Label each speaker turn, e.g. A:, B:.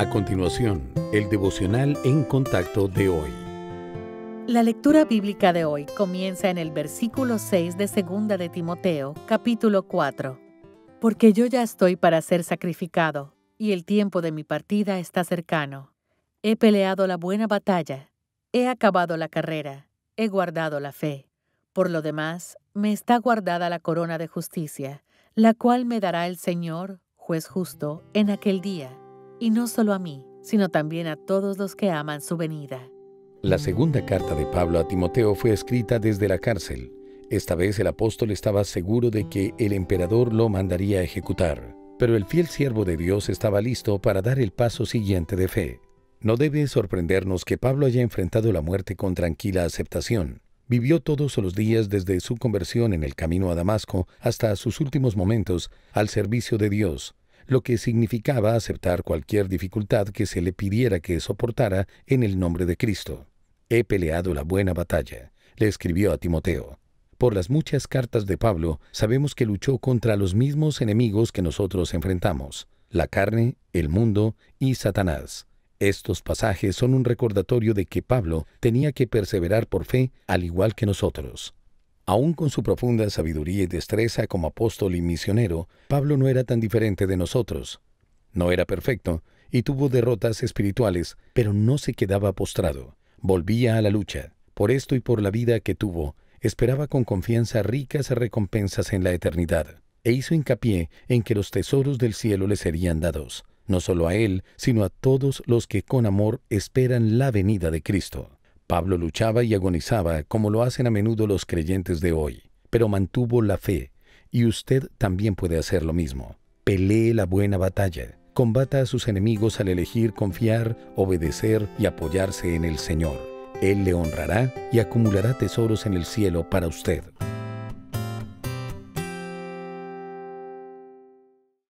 A: A continuación, el devocional en contacto de hoy.
B: La lectura bíblica de hoy comienza en el versículo 6 de Segunda de Timoteo, capítulo 4. Porque yo ya estoy para ser sacrificado, y el tiempo de mi partida está cercano. He peleado la buena batalla, he acabado la carrera, he guardado la fe. Por lo demás, me está guardada la corona de justicia, la cual me dará el Señor, juez justo, en aquel día, y no solo a mí, sino también a todos los que aman su venida.
A: La segunda carta de Pablo a Timoteo fue escrita desde la cárcel. Esta vez el apóstol estaba seguro de que el emperador lo mandaría a ejecutar, pero el fiel siervo de Dios estaba listo para dar el paso siguiente de fe. No debe sorprendernos que Pablo haya enfrentado la muerte con tranquila aceptación. Vivió todos los días desde su conversión en el camino a Damasco hasta sus últimos momentos al servicio de Dios, lo que significaba aceptar cualquier dificultad que se le pidiera que soportara en el nombre de Cristo. He peleado la buena batalla, le escribió a Timoteo. Por las muchas cartas de Pablo, sabemos que luchó contra los mismos enemigos que nosotros enfrentamos, la carne, el mundo y Satanás. Estos pasajes son un recordatorio de que Pablo tenía que perseverar por fe al igual que nosotros. Aún con su profunda sabiduría y destreza como apóstol y misionero, Pablo no era tan diferente de nosotros. No era perfecto y tuvo derrotas espirituales, pero no se quedaba postrado. Volvía a la lucha. Por esto y por la vida que tuvo, esperaba con confianza ricas recompensas en la eternidad, e hizo hincapié en que los tesoros del cielo le serían dados no solo a él, sino a todos los que con amor esperan la venida de Cristo. Pablo luchaba y agonizaba como lo hacen a menudo los creyentes de hoy, pero mantuvo la fe, y usted también puede hacer lo mismo. Pelee la buena batalla, combata a sus enemigos al elegir confiar, obedecer y apoyarse en el Señor. Él le honrará y acumulará tesoros en el cielo para usted.